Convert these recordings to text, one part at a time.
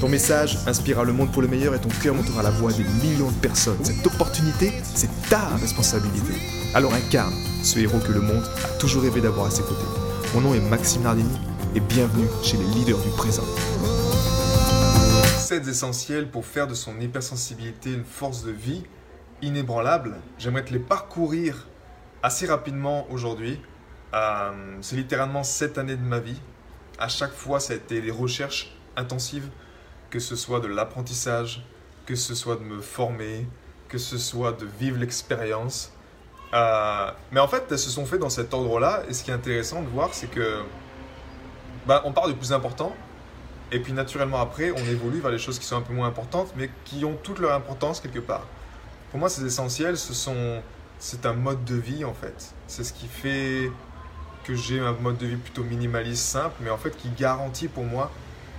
Ton message inspirera le monde pour le meilleur et ton cœur montera la voix des millions de personnes. Cette opportunité, c'est ta responsabilité. Alors incarne ce héros que le monde a toujours rêvé d'avoir à ses côtés. Mon nom est Maxime Nardini et bienvenue chez les leaders du présent. 7 essentiels pour faire de son hypersensibilité une force de vie inébranlable. J'aimerais te les parcourir assez rapidement aujourd'hui. Euh, c'est littéralement 7 années de ma vie. À chaque fois, ça a été des recherches intensives que ce soit de l'apprentissage, que ce soit de me former, que ce soit de vivre l'expérience. Euh, mais en fait, elles se sont faites dans cet ordre-là. Et ce qui est intéressant de voir, c'est que bah, on part du plus important. Et puis naturellement après, on évolue vers les choses qui sont un peu moins importantes, mais qui ont toute leur importance quelque part. Pour moi, c'est essentiel. Ce sont, c'est un mode de vie en fait. C'est ce qui fait que j'ai un mode de vie plutôt minimaliste, simple, mais en fait qui garantit pour moi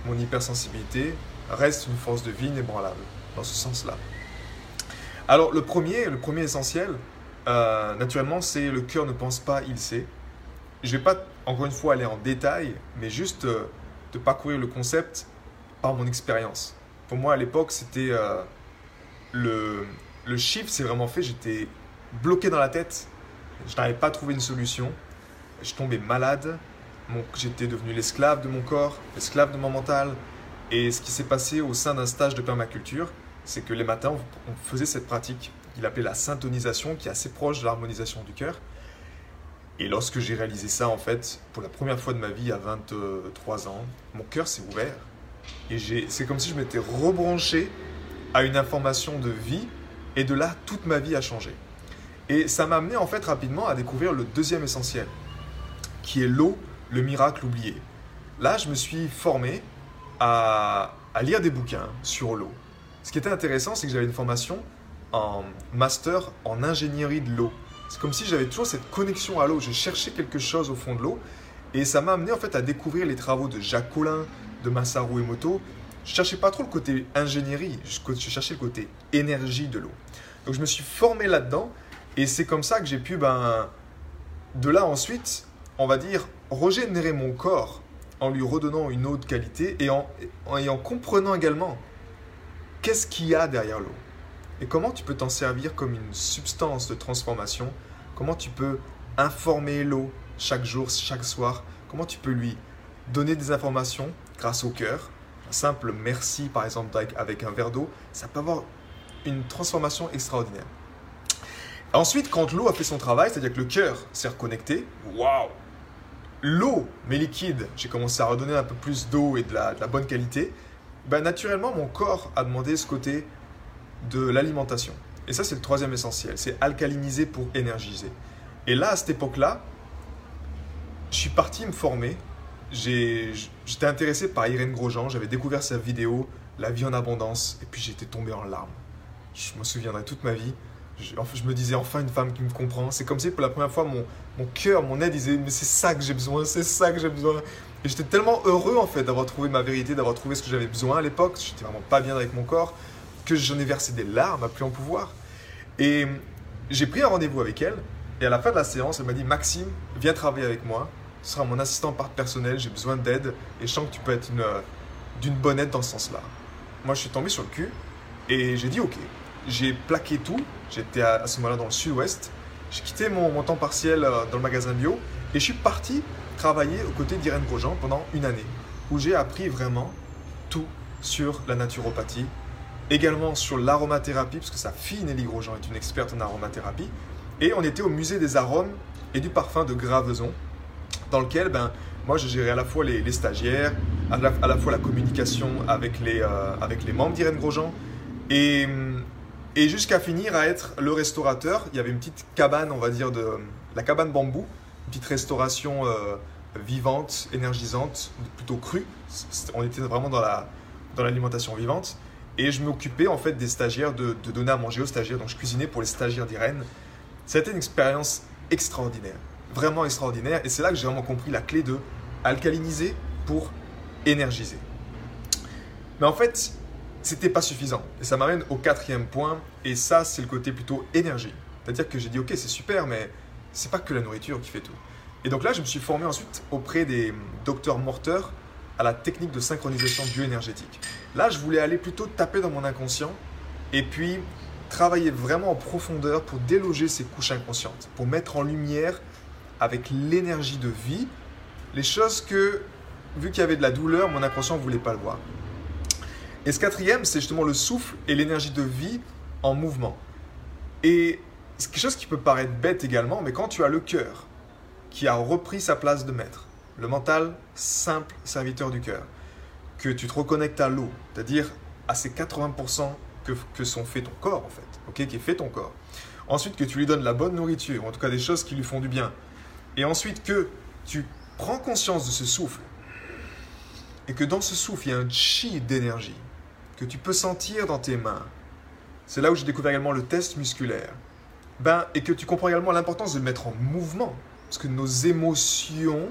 mon hypersensibilité, reste une force de vie inébranlable, dans ce sens-là. Alors le premier, le premier essentiel, euh, naturellement, c'est le cœur ne pense pas, il sait. Je ne vais pas, encore une fois, aller en détail, mais juste euh, de parcourir le concept par mon expérience. Pour moi, à l'époque, c'était euh, le, le chiffre, c'est vraiment fait, j'étais bloqué dans la tête, je n'arrivais pas à trouver une solution, je tombais malade, j'étais devenu l'esclave de mon corps, l'esclave de mon mental, et ce qui s'est passé au sein d'un stage de permaculture, c'est que les matins, on faisait cette pratique qu'il appelait la syntonisation, qui est assez proche de l'harmonisation du cœur. Et lorsque j'ai réalisé ça, en fait, pour la première fois de ma vie à 23 ans, mon cœur s'est ouvert. Et c'est comme si je m'étais rebranché à une information de vie, et de là, toute ma vie a changé. Et ça m'a amené en fait rapidement à découvrir le deuxième essentiel, qui est l'eau, le miracle oublié. Là, je me suis formé à, lire des bouquins sur l'eau. Ce qui était intéressant, c'est que j'avais une formation en master en ingénierie de l'eau. C'est comme si j'avais toujours cette connexion à l'eau. Je cherchais quelque chose au fond de l'eau. Et ça m'a amené en fait à découvrir les travaux de Jacques Collin, de Masaru Emoto. Je cherchais pas trop le côté ingénierie, je cherchais le côté énergie de l'eau. Donc je me suis formé là-dedans et c'est comme ça que j'ai pu, ben, de là ensuite, on va dire, régénérer mon corps en lui redonnant une autre qualité et en, en, comprenant également qu'est-ce qu'il y a derrière l'eau et comment tu peux t'en servir comme une substance de transformation, comment tu peux informer l'eau chaque jour, chaque soir, comment tu peux lui donner des informations grâce au cœur? Un simple merci, par exemple, avec un verre d'eau, ça peut avoir une transformation extraordinaire. Ensuite, quand l'eau a fait son travail, c'est-à-dire que le cœur s'est reconnecté, waouh, l'eau, mais liquide, j'ai commencé à redonner un peu plus d'eau et de la, bonne qualité, ben, naturellement, mon corps a demandé ce côté de l'alimentation. Et ça, c'est le troisième essentiel, c'est alcaliniser pour énergiser. Et là, à cette époque-là, je suis parti me former. J'étais intéressé par Irène Grosjean, j'avais découvert sa vidéo La vie en abondance, et puis j'étais tombé en larmes. Je me souviendrai toute ma vie je, me disais enfin une femme qui me comprend. C'est comme si pour la première fois mon, cœur, mon aide disait mais c'est ça que j'ai besoin, c'est ça que j'ai besoin. Et j'étais tellement heureux en fait d'avoir trouvé ma vérité, d'avoir trouvé ce que j'avais besoin à l'époque. J'étais vraiment pas bien avec mon corps, que j'en ai versé des larmes à plus en pouvoir. Et j'ai pris un rendez-vous avec elle. Et à la fin de la séance, elle m'a dit Maxime, viens travailler avec moi. Tu seras mon assistant part personnel, j'ai besoin d'aide. Et je sens que tu peux être d'une bonne aide dans ce sens-là. Moi, je suis tombé sur le cul et j'ai dit ok j'ai plaqué tout. J'étais à, ce moment-là dans le sud-ouest. J'ai quitté mon, temps partiel euh, dans le magasin bio et je suis parti travailler aux côtés d'Irène Grosjean pendant une année où j'ai appris vraiment tout sur la naturopathie, également sur l'aromathérapie, parce que sa fille Nelly Grosjean est une experte en aromathérapie. Et on était au musée des arômes et du parfum de Graveson, dans lequel ben, moi je gérais à la fois les, stagiaires, à la, fois la communication avec les, euh, avec les membres d'Irène Grosjean. Et hum, et jusqu'à finir à être le restaurateur. Il y avait une petite cabane, on va dire, de la cabane bambou, une petite restauration euh, vivante, énergisante, plutôt crue. On était vraiment dans la dans l'alimentation vivante. Et je m'occupais en fait des stagiaires, de, donner à manger aux stagiaires. Donc je cuisinais pour les stagiaires d'Irène. C'était une expérience extraordinaire. Vraiment extraordinaire. Et c'est là que j'ai vraiment compris la clé de alcaliniser pour énergiser. Mais en fait, c'était pas suffisant. Et ça m'amène au quatrième point. Et ça, c'est le côté plutôt énergie. C'est-à-dire que j'ai dit, ok, c'est super, mais c'est pas que la nourriture qui fait tout. Et donc là, je me suis formé ensuite auprès des docteurs morteurs à la technique de synchronisation bioénergétique. Là, je voulais aller plutôt taper dans mon inconscient et puis travailler vraiment en profondeur pour déloger ces couches inconscientes, pour mettre en lumière avec l'énergie de vie les choses que, vu qu'il y avait de la douleur, mon inconscient ne voulait pas le voir. Et ce quatrième, c'est justement le souffle et l'énergie de vie en mouvement. Et c'est quelque chose qui peut paraître bête également, mais quand tu as le cœur qui a repris sa place de maître, le mental simple serviteur du cœur, que tu te reconnectes à l'eau, c'est-à-dire à ces 80% que, que sont fait ton corps en fait, ok, qui est fait ton corps. Ensuite que tu lui donnes la bonne nourriture, en tout cas des choses qui lui font du bien. Et ensuite que tu prends conscience de ce souffle et que dans ce souffle il y a un chi d'énergie que tu peux sentir dans tes mains. C'est là où j'ai découvert également le test musculaire. Ben, et que tu comprends également l'importance de le mettre en mouvement. Parce que nos émotions,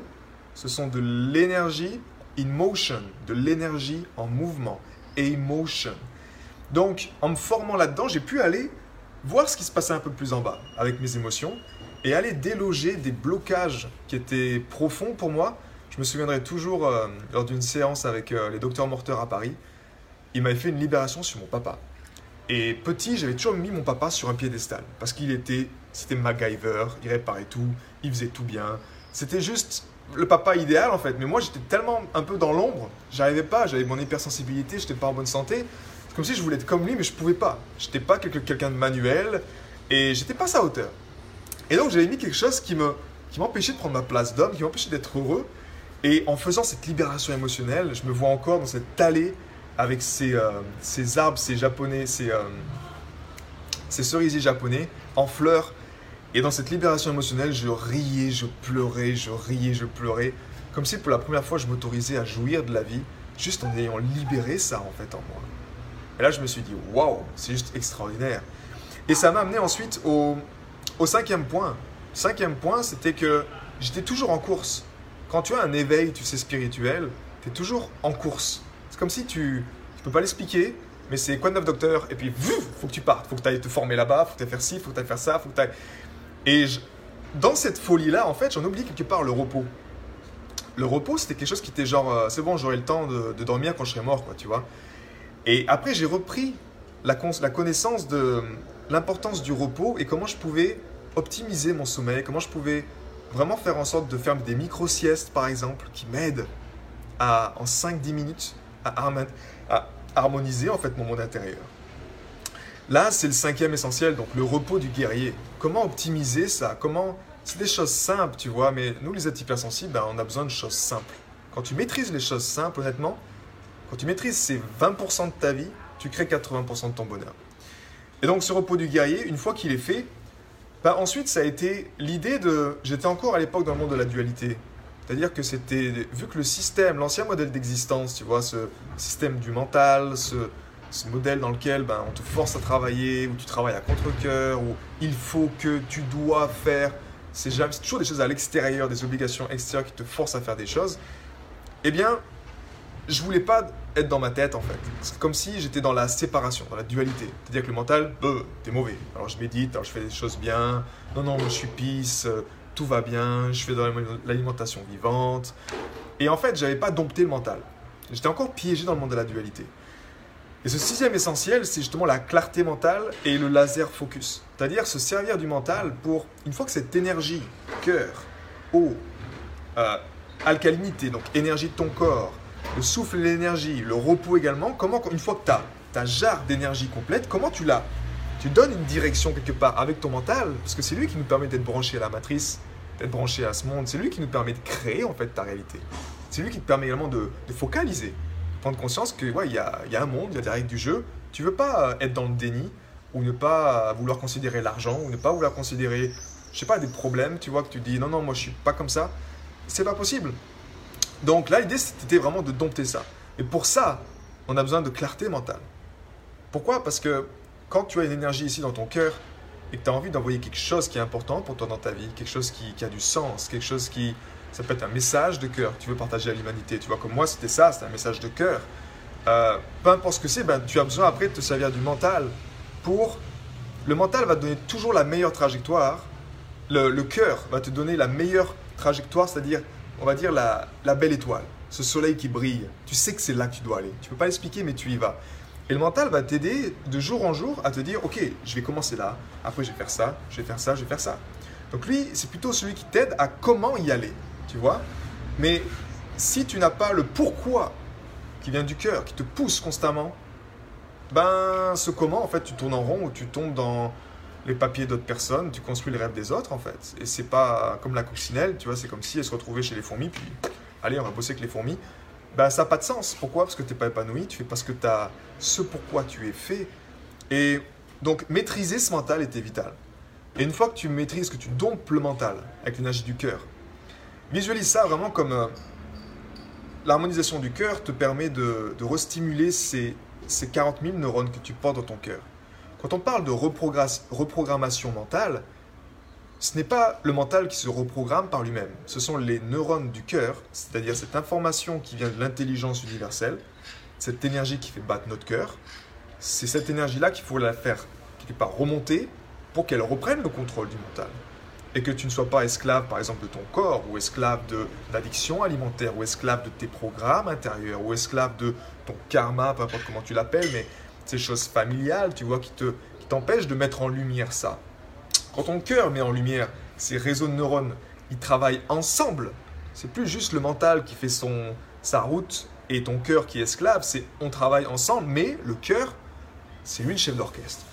ce sont de l'énergie in motion, de l'énergie en mouvement, emotion. Donc, en me formant là-dedans, j'ai pu aller voir ce qui se passait un peu plus en bas avec mes émotions et aller déloger des blocages qui étaient profonds pour moi. Je me souviendrai toujours euh, lors d'une séance avec euh, les docteurs morteurs à Paris, il m'avait fait une libération sur mon papa. Et petit, j'avais toujours mis mon papa sur un piédestal parce qu'il était, c'était MacGyver, il réparait tout, il faisait tout bien. C'était juste le papa idéal en fait. Mais moi, j'étais tellement un peu dans l'ombre, j'arrivais pas, j'avais mon hypersensibilité, j'étais pas en bonne santé. C'est comme si je voulais être comme lui, mais je pouvais pas. J'étais pas quelqu'un de manuel et j'étais pas à sa hauteur. Et donc, j'avais mis quelque chose qui me, qui m'empêchait de prendre ma place d'homme, qui m'empêchait d'être heureux. Et en faisant cette libération émotionnelle, je me vois encore dans cette allée avec ces, euh, ces arbres, ces japonais, ces, euh, ces cerisiers japonais en fleurs. Et dans cette libération émotionnelle, je riais, je pleurais, je riais, je pleurais. Comme si pour la première fois, je m'autorisais à jouir de la vie, juste en ayant libéré ça en fait en moi. Et là, je me suis dit, waouh, c'est juste extraordinaire. Et ça m'a amené ensuite au, au cinquième point. Cinquième point, c'était que j'étais toujours en course. Quand tu as un éveil, tu sais, spirituel, tu es toujours en course. C'est comme si tu ne peux pas l'expliquer, mais c'est quoi de neuf docteur? Et puis, il faut que tu partes, faut que tu ailles te former là-bas, faut que tu ailles faire ci, faut que tu ailles faire ça, faut que tu ailles... Et dans cette folie-là, en fait, j'en oublie quelque part le repos. Le repos, c'était quelque chose qui était genre, euh, c'est bon, j'aurai le temps de, dormir quand je serai mort, quoi, tu vois. Et après, j'ai repris la, la connaissance de l'importance du repos et comment je pouvais optimiser mon sommeil, comment je pouvais vraiment faire en sorte de faire des micro-siestes, par exemple, qui m'aident en 5-10 minutes, à, harmoniser en fait mon monde intérieur. Là, c'est le cinquième essentiel, donc le repos du guerrier. Comment optimiser ça? Comment C'est des choses simples, tu vois, mais nous, les êtres hypersensibles, on a besoin de choses simples. Quand tu maîtrises les choses simples, honnêtement, quand tu maîtrises ces 20% de ta vie, tu crées 80% de ton bonheur. Et donc, ce repos du guerrier, une fois qu'il est fait, ben, ensuite, ça a été l'idée de. J'étais encore à l'époque dans le monde de la dualité. C'est-à-dire que c'était, vu que le système, l'ancien modèle d'existence, tu vois, ce système du mental, ce, modèle dans lequel ben, on te force à travailler, où tu travailles à contre-coeur, où il faut que tu dois faire, c'est, toujours des choses à l'extérieur, des obligations extérieures qui te forcent à faire des choses, eh bien, je voulais pas être dans ma tête en fait. C'est comme si j'étais dans la séparation, dans la dualité. C'est-à-dire que le mental, euh, t'es mauvais. Alors je médite, alors je fais des choses bien, non, non, je suis pisse, euh, tout va bien, je fais dans l'alimentation vivante. Et en fait, j'avais pas dompté le mental. J'étais encore piégé dans le monde de la dualité. Et ce sixième essentiel, c'est justement la clarté mentale et le laser focus. C'est-à-dire se servir du mental pour, une fois que cette énergie, cœur, eau, euh, alcalinité, donc énergie de ton corps, le souffle l'énergie, le repos également, comment, une fois que tu as ta jarre d'énergie complète, comment tu la tu donnes une direction quelque part avec ton mental, parce que c'est lui qui nous permet d'être branché à la matrice, d'être branché à ce monde. C'est lui qui nous permet de créer en fait ta réalité. C'est lui qui te permet également de, focaliser, de prendre conscience que ouais, il y a, y a, un monde, il y a des règles du jeu. Tu veux pas être dans le déni ou ne pas vouloir considérer l'argent ou ne pas vouloir considérer, je sais pas, des problèmes. Tu vois que tu dis non non moi je suis pas comme ça. C'est pas possible. Donc là l'idée c'était vraiment de dompter ça. Et pour ça on a besoin de clarté mentale. Pourquoi? Parce que quand tu as une énergie ici dans ton cœur et que tu as envie d'envoyer quelque chose qui est important pour toi dans ta vie, quelque chose qui, a du sens, quelque chose qui... Ça peut être un message de cœur que tu veux partager à l'humanité. Tu vois, comme moi, c'était ça, c'était un message de cœur. Euh, peu importe ce que c'est, ben, tu as besoin après de te servir du mental pour... Le mental va te donner toujours la meilleure trajectoire. Le, le cœur va te donner la meilleure trajectoire, c'est-à-dire, on va dire, la, la belle étoile. Ce soleil qui brille. Tu sais que c'est là que tu dois aller. Tu ne peux pas l'expliquer, mais tu y vas. Et le mental va t'aider de jour en jour à te dire, ok, je vais commencer là, après je vais faire ça, je vais faire ça, je vais faire ça. Donc lui, c'est plutôt celui qui t'aide à comment y aller, tu vois. Mais si tu n'as pas le pourquoi qui vient du cœur, qui te pousse constamment, ben ce comment, en fait, tu tournes en rond ou tu tombes dans les papiers d'autres personnes, tu construis les rêves des autres, en fait. Et c'est pas comme la coccinelle, tu vois, c'est comme si elle se retrouvait chez les fourmis, puis allez, on va bosser avec les fourmis ben, ça n'a pas de sens. Pourquoi? Parce que tu n'es pas épanoui, tu fais parce que tu as ce pourquoi tu es fait. Et donc, maîtriser ce mental était vital. Et une fois que tu maîtrises, que tu dompes le mental avec l'énergie du cœur, visualise ça vraiment comme euh, l'harmonisation du cœur te permet de, de restimuler ces, ces 40 000 neurones que tu portes dans ton cœur. Quand on parle de reprogrammation mentale, ce n'est pas le mental qui se reprogramme par lui-même, ce sont les neurones du cœur, c'est-à-dire cette information qui vient de l'intelligence universelle, cette énergie qui fait battre notre cœur. C'est cette énergie-là qu'il faut la faire quelque part remonter pour qu'elle reprenne le contrôle du mental. Et que tu ne sois pas esclave, par exemple, de ton corps, ou esclave d'addiction alimentaire, ou esclave de tes programmes intérieurs, ou esclave de ton karma, peu importe comment tu l'appelles, mais ces choses familiales, tu vois, qui t'empêchent de mettre en lumière ça. Quand ton cœur met en lumière ces réseaux de neurones, ils travaillent ensemble. C'est plus juste le mental qui fait son, sa route et ton cœur qui est esclave, c'est on travaille ensemble, mais le cœur, c'est lui le chef d'orchestre.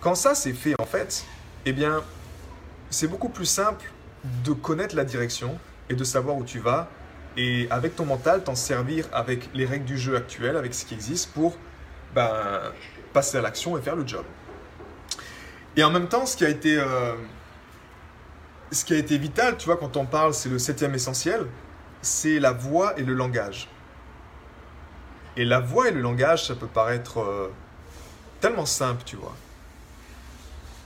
Quand ça c'est fait en fait, eh bien, c'est beaucoup plus simple de connaître la direction et de savoir où tu vas et avec ton mental t'en servir avec les règles du jeu actuel, avec ce qui existe pour ben, passer à l'action et faire le job. Et en même temps, ce qui a été, euh, ce qui a été vital, tu vois, quand on parle, c'est le septième essentiel, c'est la voix et le langage. Et la voix et le langage, ça peut paraître euh, tellement simple, tu vois.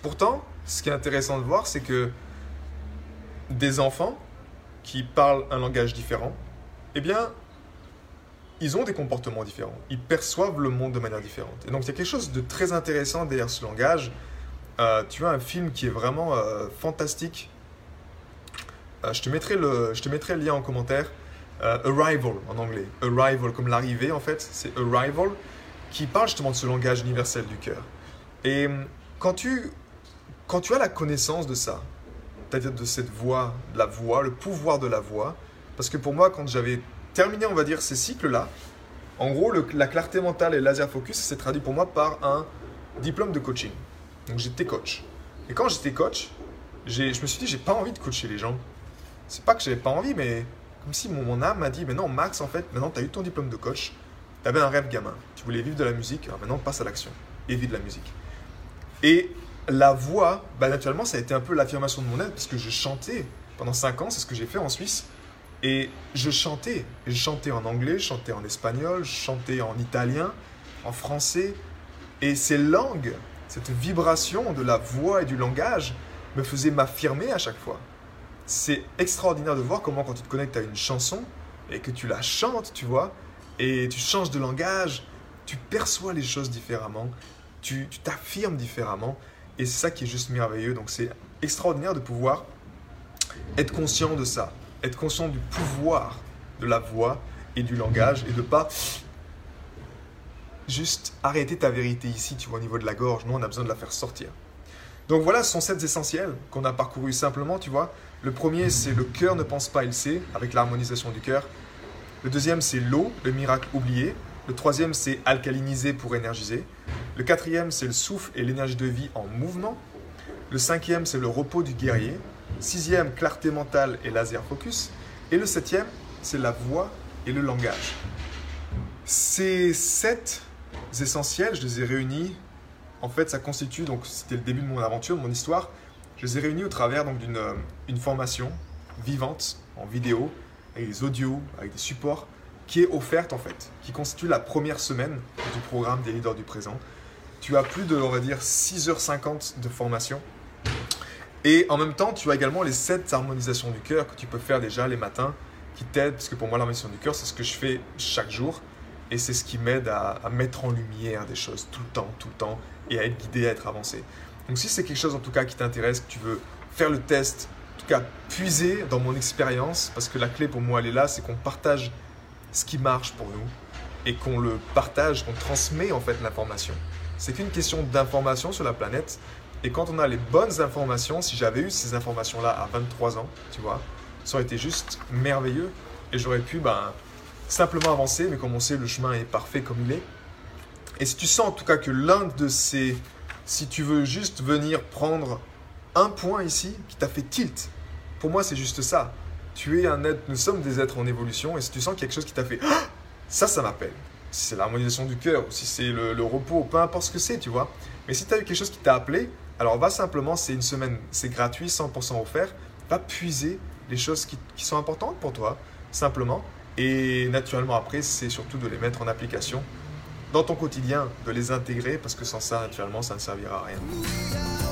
Pourtant, ce qui est intéressant de voir, c'est que des enfants qui parlent un langage différent, eh bien, ils ont des comportements différents. Ils perçoivent le monde de manière différente. Et donc, il y a quelque chose de très intéressant derrière ce langage euh, tu as un film qui est vraiment euh, fantastique. Euh, je, te mettrai le, je te mettrai le lien en commentaire. Arrival en anglais. Arrival, comme l'arrivée en fait. C'est Arrival qui parle justement de ce langage universel du cœur. Et quand tu, quand tu as la connaissance de ça, c'est-à-dire de cette voix, la voix, le pouvoir de la voix, parce que pour moi, quand j'avais terminé, on va dire, ces cycles-là, en gros, la clarté mentale et laser focus, s'est traduit pour moi par un diplôme de coaching. Donc j'étais coach. Et quand j'étais coach, je me suis dit, j'ai pas envie de coacher les gens. C'est pas que j'avais pas envie, mais comme si mon, âme m'a dit, mais non, Max, en fait, maintenant tu as eu ton diplôme de coach, tu avais un rêve gamin, tu voulais vivre de la musique, alors maintenant passe à l'action et vis de la musique. Et la voix, bah, naturellement, ça a été un peu l'affirmation de mon aide, parce que je chantais pendant 5 ans, c'est ce que j'ai fait en Suisse. Et je chantais. je chantais en anglais, je chantais en espagnol, je chantais en italien, en français. Et ces langues cette vibration de la voix et du langage me faisait m'affirmer à chaque fois. C'est extraordinaire de voir comment quand tu te connectes à une chanson et que tu la chantes, tu vois, et tu changes de langage, tu perçois les choses différemment, tu t'affirmes différemment, et c'est ça qui est juste merveilleux. Donc c'est extraordinaire de pouvoir être conscient de ça, être conscient du pouvoir de la voix et du langage, et de pas juste arrêter ta vérité ici, tu vois, au niveau de la gorge. Nous, on a besoin de la faire sortir. Donc voilà, ce sont sept essentiels qu'on a parcourus simplement, tu vois. Le premier, c'est le cœur ne pense pas, il sait, avec l'harmonisation du cœur. Le deuxième, c'est l'eau, le miracle oublié. Le troisième, c'est alcaliniser pour énergiser. Le quatrième, c'est le souffle et l'énergie de vie en mouvement. Le cinquième, c'est le repos du guerrier. Sixième, clarté mentale et laser focus. Et le septième, c'est la voix et le langage. Ces sept essentiels, je les ai réunis. En fait, ça constitue, donc c'était le début de mon aventure, de mon histoire. Je les ai réunis au travers d'une euh, une formation vivante en vidéo, avec des audios, avec des supports, qui est offerte en fait, qui constitue la première semaine du programme des leaders du présent. Tu as plus de, on va dire, 6h50 de formation. Et en même temps, tu as également les 7 harmonisations du cœur que tu peux faire déjà les matins qui t'aident, parce que pour moi, l'harmonisation du cœur, c'est ce que je fais chaque jour. Et c'est ce qui m'aide à, mettre en lumière des choses tout le temps, tout le temps, et à être guidé, à être avancé. Donc si c'est quelque chose en tout cas qui t'intéresse, que tu veux faire le test, en tout cas puiser dans mon expérience, parce que la clé pour moi, elle est là, c'est qu'on partage ce qui marche pour nous et qu'on le partage, qu'on transmet en fait l'information. C'est qu'une question d'information sur la planète. Et quand on a les bonnes informations, si j'avais eu ces informations-là à 23 ans, tu vois, ça aurait été juste merveilleux. Et j'aurais pu ben, simplement avancer, mais comme on sait, le chemin est parfait comme il est. Et si tu sens en tout cas que l'un de ces... Si tu veux juste venir prendre un point ici qui t'a fait tilt, pour moi c'est juste ça. Tu es un être, nous sommes des êtres en évolution, et si tu sens quelque chose qui t'a fait ah, ça, ça m'appelle. Si c'est l'harmonisation du cœur, ou si c'est le, repos, peu importe ce que c'est, tu vois. Mais si tu as eu quelque chose qui t'a appelé, alors va simplement, c'est une semaine, c'est gratuit, 100% offert, va puiser les choses qui, qui sont importantes pour toi, simplement. Et naturellement, après, c'est surtout de les mettre en application dans ton quotidien, de les intégrer, parce que sans ça, naturellement, ça ne servira à rien.